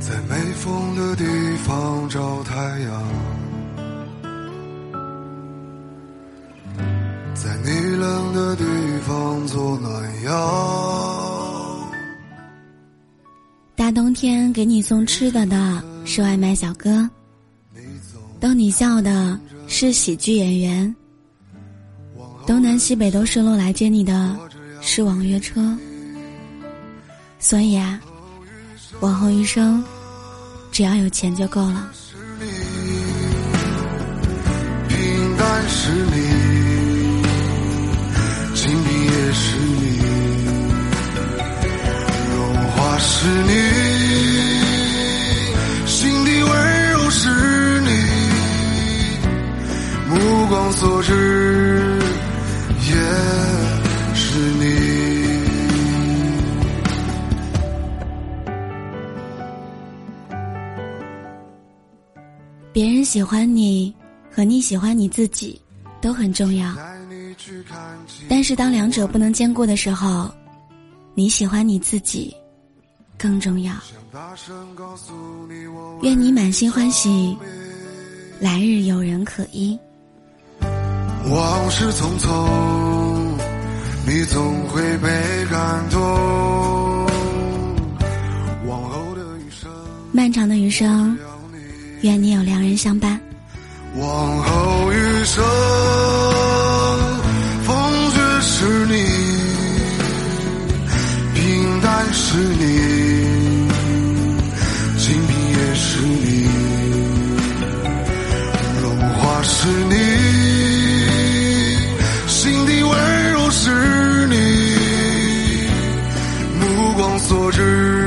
在没风的地方找太阳，在你冷的地方做暖阳。大冬天给你送吃的的是外卖小哥，逗你笑的是喜剧演员，东南西北都顺路来接你的是网约车。所以啊，往后余生。只要有钱就够了。平淡是你，经历也是你，融化是你，心底温柔是你，目光所至别人喜欢你和你喜欢你自己都很重要，但是当两者不能兼顾的时候，你喜欢你自己更重要。愿你满心欢喜，来日有人可依。往事匆匆，你总会被感动。往后的余生，漫长的余生。愿你有良人相伴。往后余生，风雪是你，平淡是你，清贫也是你，荣华是你，心底温柔是你，目光所至。